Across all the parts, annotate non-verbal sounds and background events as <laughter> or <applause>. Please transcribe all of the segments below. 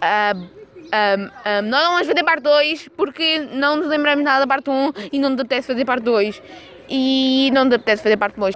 ah, ah, ah, nós não vamos fazer parte 2 porque não nos lembramos nada da parte 1 e não nos apetece fazer parte 2. E não nos apetece fazer parte 2.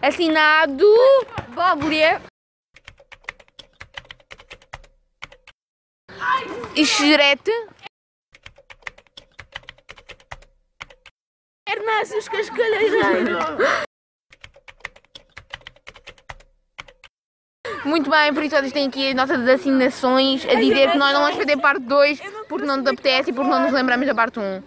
Assinado Boblia. Xerete. Hernácios Cascalheiro. Muito bem, por isso vocês têm aqui as nossas assinações a dizer que nós não vamos fazer parte 2 porque não nos apetece e porque não nos lembramos da parte 1.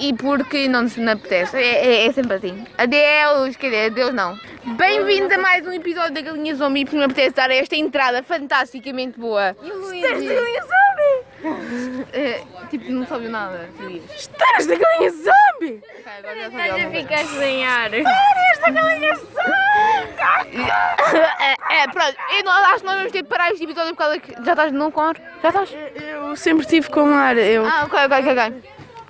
E porque não nos apetece. É, é, é sempre assim. Adeus, quer dizer, adeus não. Bem-vindos a mais um episódio da Galinha Zombie porque me apetece dar esta entrada fantasticamente boa. E o Luís? É, tipo, não soube nada, sabias? Estás da Galinha Zombie! Ok, agora já Estás a soube. ficar sem ar. Esta Galinha Zombie! É, é, pronto, eu não, acho que nós vamos ter de parar este episódio por causa que. Já estás não com ar? Já estás? Eu sempre tive com ar. Eu, Ah, ok, ok, ok. ok.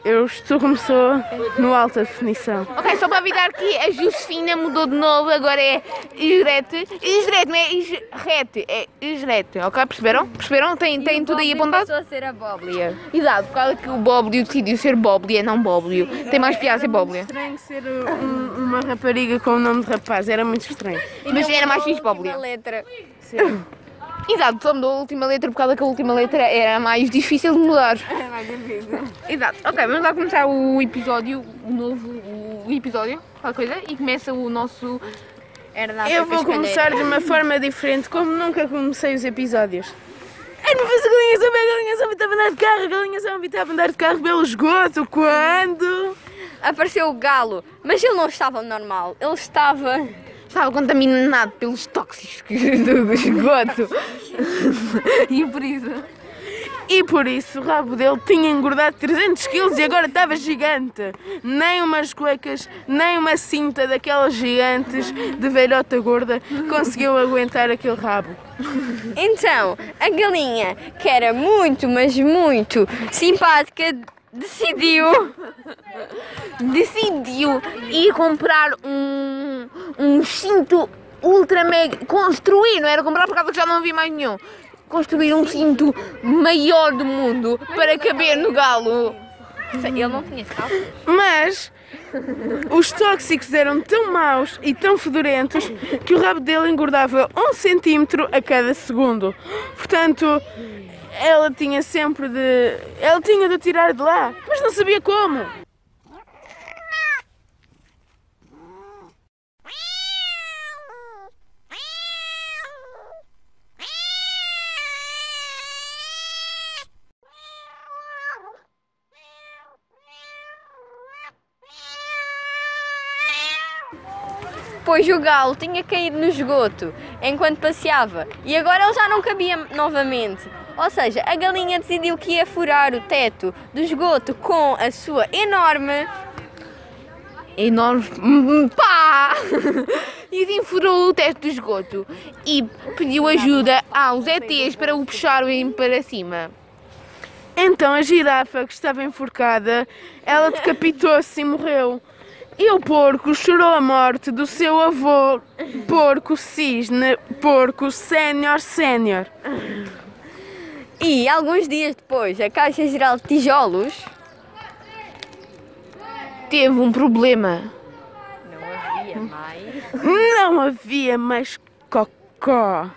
Eu estou como sou no alta definição. Ok, só para avisar que a Josefina mudou de novo, agora é Isrete. Isrete, não é Isrete, é Isrete, ok? Perceberam? Perceberam? Tem, tem tudo aí apontado? Passou a ser a Bóblia. Exato, por causa que o Boblio decidiu ser Boblia, não Boblio. Tem mais piada ser Boblia. Estranho ser um- uma rapariga com o nome de rapaz, era muito estranho. Mas era mais fixe Uma Boblia. letra. Sim. <laughs> Exato, só mudou a última letra por causa que a última letra era mais difícil de mudar. <laughs> É mais difícil. Exato, ok, vamos lá começar o episódio, o novo o episódio, qualquer coisa, e começa o nosso. Hernácio Eu vou começar de uma forma diferente, como nunca comecei os episódios. Eu não fiz a galinha zombie, a galinha zombie estava a andar de carro, a galinha zombie estava a andar de carro pelo esgoto, quando? Apareceu o galo, mas ele não estava normal. Ele estava. Estava contaminado pelos tóxicos do esgoto. e por isso. E por isso o rabo dele tinha engordado 300 quilos e agora estava gigante. Nem umas cuecas, nem uma cinta daquelas gigantes de velhota gorda conseguiu aguentar aquele rabo. Então, a galinha, que era muito, mas muito simpática, decidiu. decidiu ir comprar um, um cinto ultra mega. construir, não era comprar por causa que já não havia mais nenhum. Construir um cinto maior do mundo para caber no galo. Ele não tinha calça. Mas os tóxicos eram tão maus e tão fedorentos que o rabo dele engordava um centímetro a cada segundo. Portanto, ela tinha sempre de. Ela tinha de tirar de lá, mas não sabia como. Pois o galo tinha caído no esgoto enquanto passeava e agora ele já não cabia novamente. Ou seja, a galinha decidiu que ia furar o teto do esgoto com a sua enorme. enorme. Hum, Pá! <laughs> E assim furou o teto do esgoto e pediu ajuda aos ETs para o puxarem para cima. Então a girafa, que estava enforcada, ela decapitou-se e morreu. E o porco chorou a morte do seu avô, porco cisne, porco sénior sénior. E alguns dias depois, a Caixa Geral de Tijolos. Teve um problema. Não havia mais. Não havia mais cocó,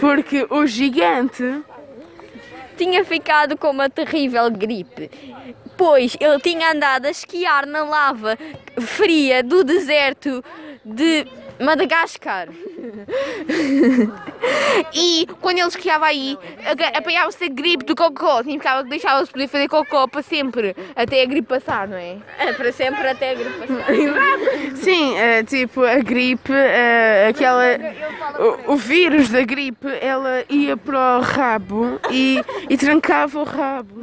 porque o gigante Tinha ficado com uma terrível gripe, pois ele tinha andado a esquiar na lava fria do deserto de Madagascar. E quando ele esquiava aí, apanhava-se a gripe do cocó. Significava que deixava-se poder fazer cocó para sempre, até a gripe passar, não é? É para sempre até a gripe passar. Sim, é, tipo a gripe, é, aquela. O, o vírus da gripe, ela ia para o rabo e, e trancava o rabo.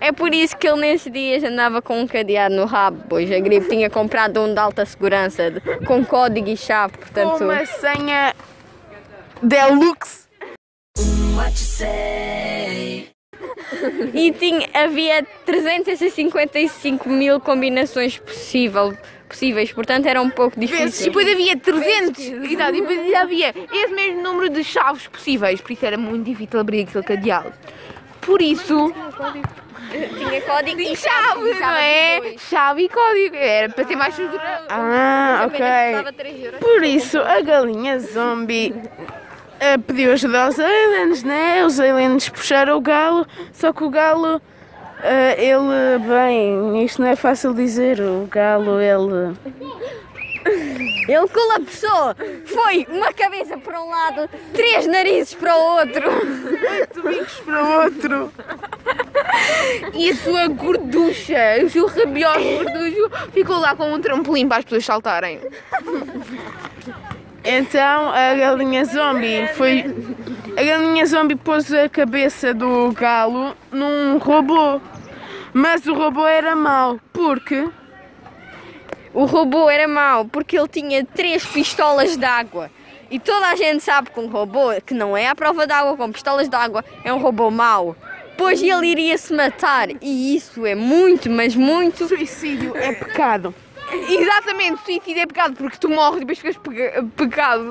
É por isso que ele nesses dias andava com um cadeado no rabo, pois a gripe tinha comprado um de alta segurança, de- com código e chave, portanto. Uma senha deluxe. E tinha, havia 355 mil combinações possível, possíveis, portanto era um pouco E difícil. depois havia 300. Exato, e depois havia esse mesmo número de chaves possíveis. Por isso era muito difícil abrir aquele cadeado. Por isso. Tinha código e Chave, não é? Chave e código. Era para ser mais seguro. Ah, ok. Por isso, a galinha zombie eh, pediu ajuda aos aliens, né? Os aliens puxaram o galo, só que o galo, eh, ele, bem, isto não é fácil dizer, o galo, ele... <laughs> Ele colapsou! Foi uma cabeça para um lado, três narizes para o outro. Oito bicos para o outro. <laughs> E a sua gorducha, o seu rabioso <laughs> gorducho, ficou lá com um trampolim para as pessoas saltarem. Então, a galinha zombie foi... A galinha zombie pôs a cabeça do galo num robô. Mas o robô era mau, porque... O robô era mau porque ele tinha três pistolas d'água. E toda a gente sabe que um robô que não é à prova d'água com pistolas d'água é um robô mau. Pois ele iria se matar. E isso é muito, mas muito. Suicídio é pecado. Exatamente, suicídio é pecado porque tu morres e depois ficas peca- pecado.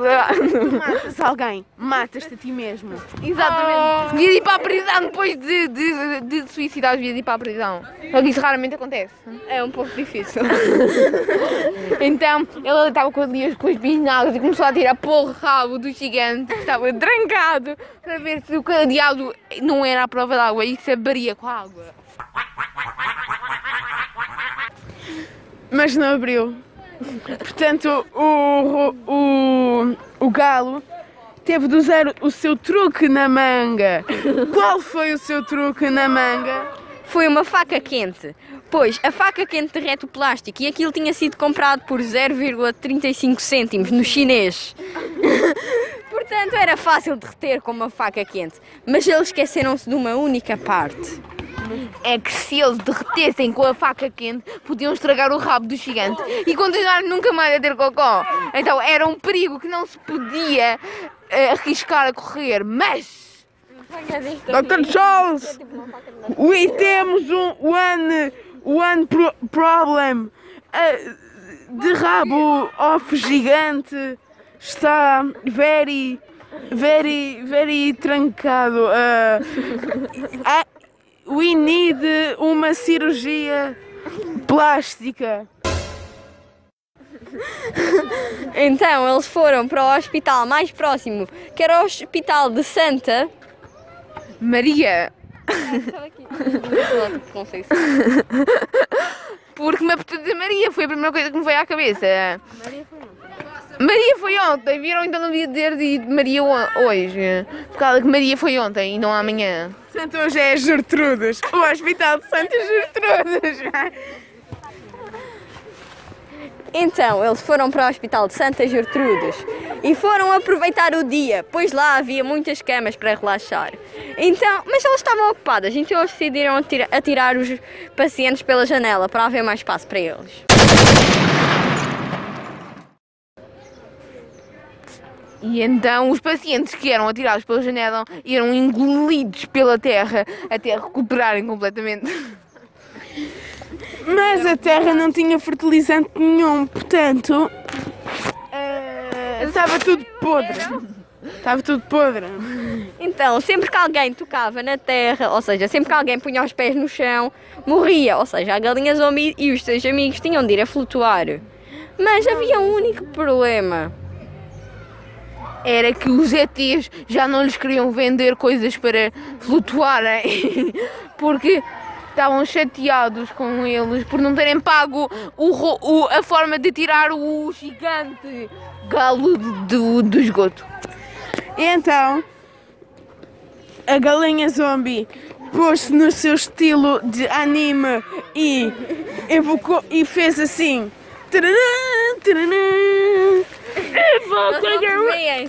Matas alguém, matas-te a ti mesmo. Exatamente. Devia ir para a prisão depois de, de, de, de suicidar, devia ir para a prisão. Só que isso raramente acontece. É um pouco difícil. Então ele estava com, ali, com as bisnagas e começou a tirar porra rabo do gigante que estava trancado para ver se o cadeado não era a prova d'água e se abaria com a água. Mas não abriu. Portanto, o, o, o galo teve de usar o seu truque na manga. Qual foi o seu truque na manga? Foi uma faca quente. Pois a faca quente derrete o plástico e aquilo tinha sido comprado por 0,35 cêntimos no chinês. <laughs> Portanto, era fácil derreter com uma faca quente. Mas eles esqueceram-se de uma única parte. É que se eles derretessem com a faca quente, podiam estragar o rabo do gigante e continuar nunca mais a ter cocó. Então era um perigo que não se podia eh, arriscar a correr, mas. Dr. Charles, we temos um one, one pro- problem. Uh, de rabo off gigante está very, very, very trancado. Uh, we need uma cirurgia plástica. Então, eles foram para o hospital mais próximo, que era o Hospital de Santa. Maria, Não sei se- porque me apeteceu Maria, foi a primeira coisa que me veio à cabeça. Maria foi ontem, viram então não devia dizer de Maria ho- hoje. Por causa que Maria foi ontem e não amanhã. Portanto, hoje é Gertrudes, o Hospital de Santa Gertrudes. Então, eles foram para o Hospital de Santa Gertrudes e foram aproveitar o dia, pois lá havia muitas camas para relaxar. Então, mas elas estavam ocupadas, então eles decidiram atira- atirar os pacientes pela janela para haver mais espaço para eles. E então os pacientes que eram atirados pela janela eram engolidos pela terra até recuperarem completamente. Mas a terra não tinha fertilizante nenhum, portanto. eh, Estava tudo podre. Estava tudo podre. Então, sempre que alguém tocava na terra, ou seja, sempre que alguém punha os pés no chão, morria. Ou seja, a galinha zombie e os seus amigos tinham de ir a flutuar. Mas havia um único problema. Era que os ETs já não lhes queriam vender coisas para flutuarem <laughs> porque estavam chateados com eles por não terem pago o, o- a forma de tirar o gigante galo do, do esgoto. Então. A galinha zombie pôs-se no seu estilo de anime e evocou e fez assim. Taranã, taranã. Evoco a galinha.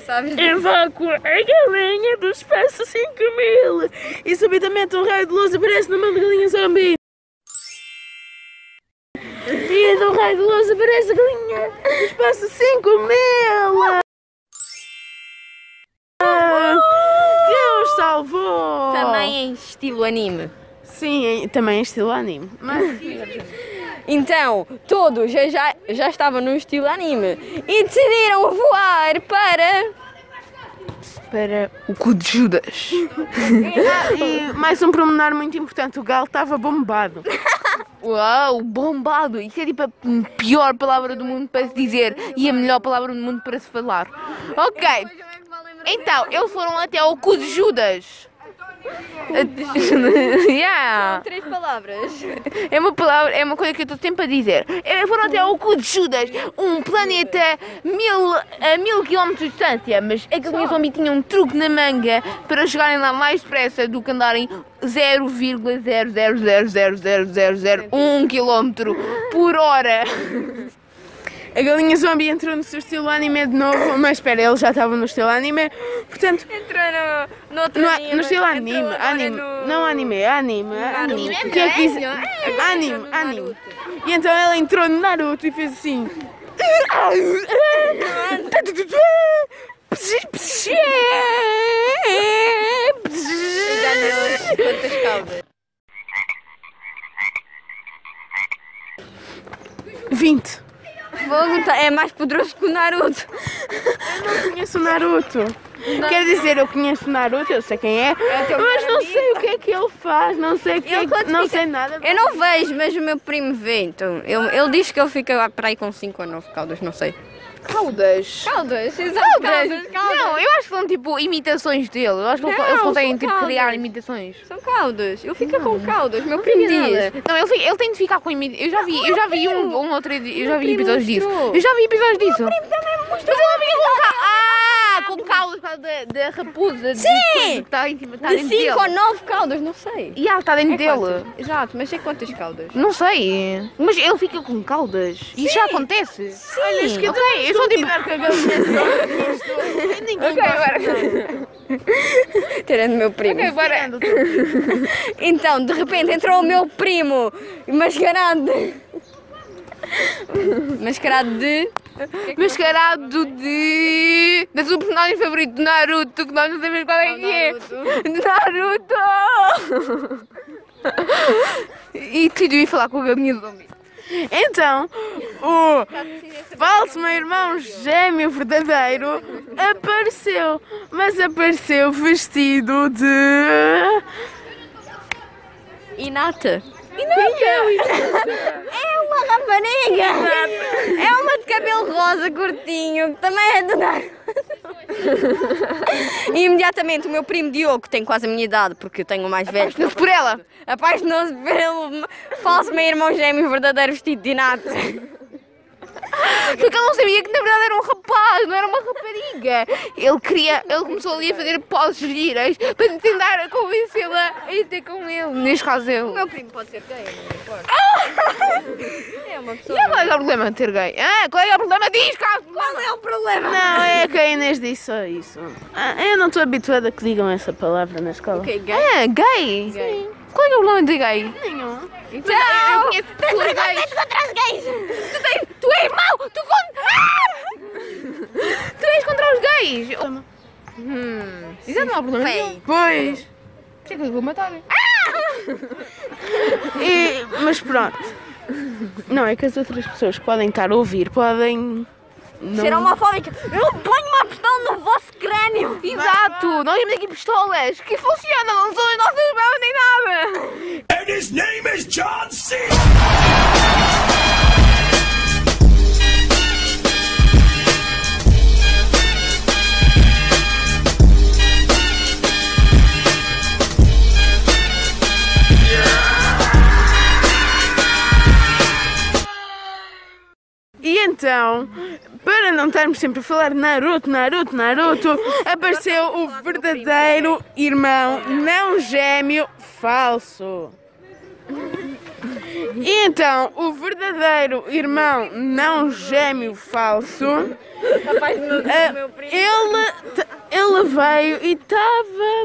Invoco a galinha do espaço 5000 e subitamente um raio de luz aparece na mão da galinha zombie. E do raio de luz aparece a galinha do espaço 5000 Ah, que os salvou! Também em estilo anime. Sim, também em estilo anime. Mas <laughs> Então, todos já, já, já estavam no estilo anime e decidiram voar para. Para o cu de Judas. E mais um promenor muito importante, o galo estava bombado. Uau, bombado! Isso é tipo a pior palavra do mundo para se dizer e a melhor palavra do mundo para se falar. Ok, então eles foram até ao cu de Judas. <laughs> yeah. Três palavras. É uma palavra, é uma coisa que eu estou sempre a dizer. Foram até ao cu de Judas, um planeta mil, a mil quilómetros de distância, mas aquele minha zombie tinha um truque na manga para chegarem lá mais depressa do que andarem 0,000000001 quilómetro por hora. A galinha zombie entrou no seu estilo anime de novo, mas espera, ele já estava no estilo anime, portanto, Entrou no, no outro no, anime. no estilo anime, anime, no- não anime, anime, anime. Anime O que é que diz? velho, Anime, anime. E então ela entrou no Naruto e fez assim. Já deu quantas caudas? 20. Fogo tá- é mais poderoso que o Naruto. Eu conheço o Naruto. Quer dizer, eu conheço o Naruto, eu sei quem é, teu mas não melhor sei o que é que ele faz, não sei o que é não sei nada. Eu não vejo, mas o meu primo vê. Então, ele, ele diz que ele fica para aí com 5 ou 9 caudas, não sei. Caudas. Caudas, exato. Caudas. Não, eu acho que são tipo imitações dele. Eu acho que Não, eles conseguem tipo, caudas. criar imitações. São caudas. Ele fica com caudas. Meu primo diz. Não, ele, ele tem de ficar com imitações. Eu já vi, eu já vi um, um outro. Eu já vi primo episódios disso. mostrou. Eu já vi episódios disso. Mas ele fica com caudas. Caudas da, da raposa. de Sim! coisa que está em cima- está De dentro 5 ou dele. 9 caudas, não sei. E ela está dentro É dele. quantas? Exato, mas é quantas caudas? Não sei. Mas ele fica com caudas. Isso já acontece. Sim. Ok, eu sou tipo. Continuar <laughs> com. Ninguém Ok, agora. <laughs> Tirando o meu primo. Ok, agora. <laughs> Então, de repente entrou o meu primo mascarado de. mascarado de. Mascarado de. da sua personagem favorito de Naruto, que nós não sabemos qual é que é. Naruto! e decidiu ir falar com a galinha zombie. Então, o falso meu irmão gêmeo verdadeiro apareceu, mas apareceu vestido de. Inata. É uma rapariga! É uma de cabelo rosa curtinho, que também é do. E imediatamente o meu primo Diogo, que tem quase a minha idade, porque eu tenho o mais velho, Apaixonou-se por ela. apaixonou-se pelo falso meu irmão gêmeo verdadeiro vestido de Inato. <laughs> Porque ele não sabia que na verdade era um rapaz, não era uma rapariga. Ele queria, ele começou ali a fazer poses giras para tentar convencê-la a ir ter com ele. Neste caso O ele. meu primo pode ser gay, não importa. É uma E pessoa. qual é é o problema de ter gay? Ah, qual é é o problema? Diz, Carlos! Qual é o problema? Não, é que a Inês disse só isso. Ah, Eu não estou habituada a que digam essa palavra na escola. Ok, gay. Ah, gay? Gay. Qual é é o problema de gay? Nenhum. Então, eu conheço gays! Tu, tens, tu és mau! Tu, con... ah! tu <laughs> és contra os gays! Hum, isso não há problema nenhum. Pois. Por que é que eu vou matar? E, mas pronto. Não, é que as outras pessoas que podem estar a ouvir podem. Não... Ser homofóbica. Eu ponho uma pistola no vosso crânio! Exato! Nós temos aqui pistolas que funcionam, não são as nossas mãos nem nada! And his name is John C. então, para não estarmos sempre a falar Naruto, Naruto, Naruto, apareceu o verdadeiro irmão não gêmeo falso. E então, o verdadeiro irmão não gêmeo falso, primo. ele, ele veio e estava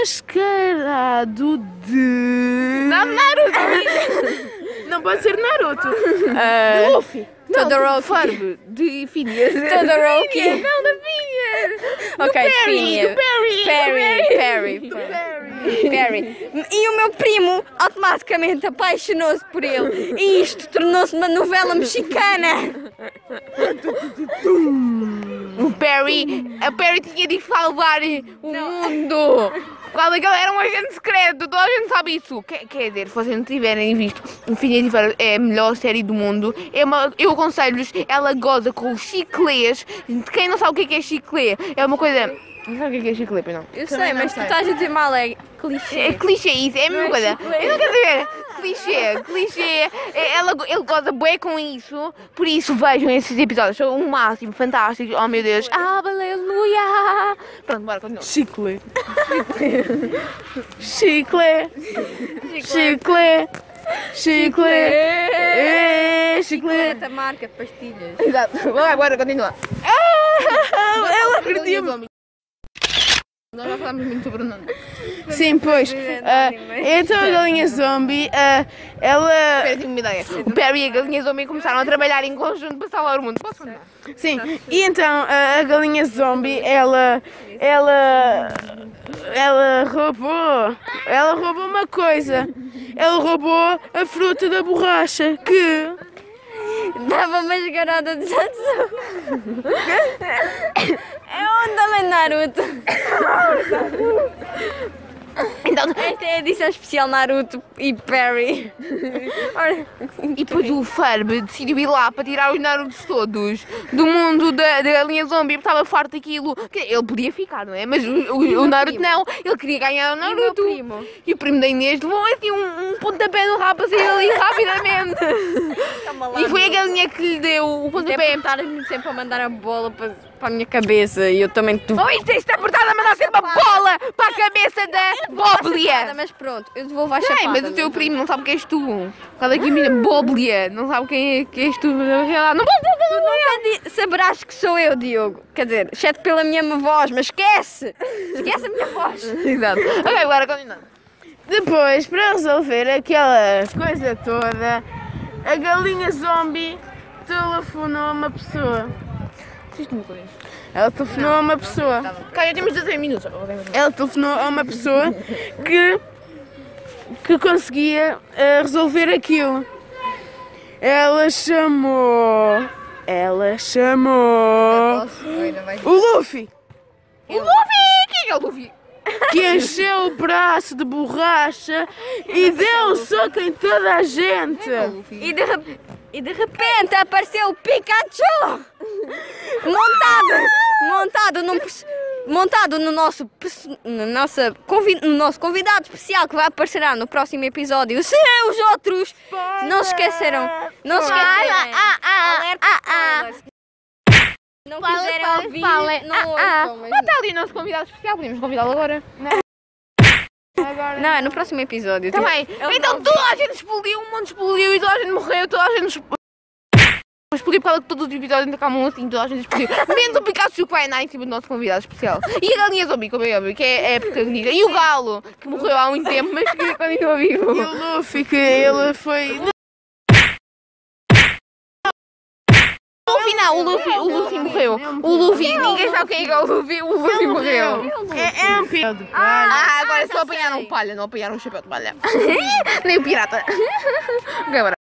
mascarado de. Não, Naruto! <laughs> Não pode ser Naruto. De Luffy. Todoroki. Farbe de Phineas. Todoroki. <laughs> Não, da Phineas! Ok, Perry, Phineas. do Perry. Perry, Perry. Do Perry. Perry. E o meu primo automaticamente apaixonou-se por ele. E isto tornou-se uma novela mexicana. O Perry, a Perry tinha de salvar o mundo. Qual daquele era um agente secreto, toda a gente sabe isso. Quer, quer dizer, se vocês não tiverem visto, e Ferb é a melhor série do mundo. É uma, eu aconselho-vos, ela goza com os chiclês. Quem não sabe o que é, que é chiclê, é uma coisa... Não sabe o que é, que é chiclê, pois não? Eu sei, mas tu estás a dizer mal, é clichê. É clichê isso, é a mesma coisa. Eu não quero saber. Clichê, clichê. É, Ela, ele goza bué com isso. Por isso vejam esses episódios. São um máximo, fantásticos. Oh meu Deus. Ah, aleluia. Pronto, bora, continua. Chicle. <laughs> Chicle. Chicle. Chicle. É, chicle. Esta marca, pastilhas. Exato. Vai, bora, continua. <laughs> Ela acredita. Nós já falámos muito sobre o Nuno. Sim, pois. ah, então a galinha zombie, ah, ela. Espera, tenho uma ideia. O Perry e a galinha zombie começaram a trabalhar em conjunto para salvar o mundo. Posso continuar? Sim, e então a, a galinha zombie, ela. Ela. Ela roubou. Ela roubou uma coisa. Ela roubou a fruta da borracha que. Dava uma esgarada de <laughs> <laughs> Jatsu. É também Naruto. Então, Esta é a edição especial Naruto e Perry. E depois o Ferb decidiu ir lá para tirar os Narutos todos do mundo da, da galinha zombie, porque estava farto daquilo. Ele podia ficar, não é? Mas o, o- o Naruto não, ele queria ganhar o E o Naruto. primo? E o primo da Inês levou assim um, um pontapé no rabo assim ali rapidamente. E foi a galinha que lhe deu o Até pontapé. sempre a mandar a bola para, para a minha cabeça e eu também tu. Oh, isto está portado a mandar sempre a bola para a cabeça da Bóblia. Mas pronto, eu devolvo a Sei, chapada. mas o teu primo não sabe quem és tu. Cada que mira Bóblia, não sabe quem é que és tu. Não Tu nunca saberás que sou eu, Diogo. Quer dizer, exceto pela minha voz, mas esquece! Esquece a minha voz! <laughs> Exato. Ok, agora continuando. Depois, para resolver aquela coisa toda, a galinha zombie telefonou a uma pessoa. Ela telefonou a uma pessoa. Cá, já temos 16 minutos. Ela telefonou a uma pessoa que, que conseguia eh, resolver aquilo. Ela chamou. Ela chamou. O Luffy! O Luffy! Quem é o Luffy? Que encheu o braço de borracha e deu um soco em toda a gente. E de, e de repente apareceu o Pikachu! Montado! Montado num. Montado no nosso, no, nossa, convi- no nosso convidado especial que vai aparecerá no próximo episódio. Se os outros não se esqueceram, não se esqueceram. Ah, ah, Alerta ah, ah. spoilers. Não quiserem ouvir, não Ah, ouçam. mas- Lá está ali o nosso convidado especial, podemos convidá-lo agora. Não, é no próximo episódio. Bem. Ele Então não- toda a gente explodiu, um monte explodiu e toda a gente morreu, toda a gente explodiu. Explodiu por causa que todos os episódios acabam assim, toda a gente explodiu. Menos o Pikachu que vai andar em cima do nosso convidado especial. E a galinha zombie, como é óbvio, que é, é a protagonista. E o galo, que morreu há muito tempo, mas que continua vivo. E o Luffy, que ele foi. No final, o Luffy, o Luffy morreu. O Luffy, ninguém sabe quem é que é o Luffy, o Luffy morreu. É, é um de palha. Ah, agora Ah, só já apanharam palha, não apanharam o chapéu de palha. <laughs> Nem o pirata. Ok, <laughs> bora.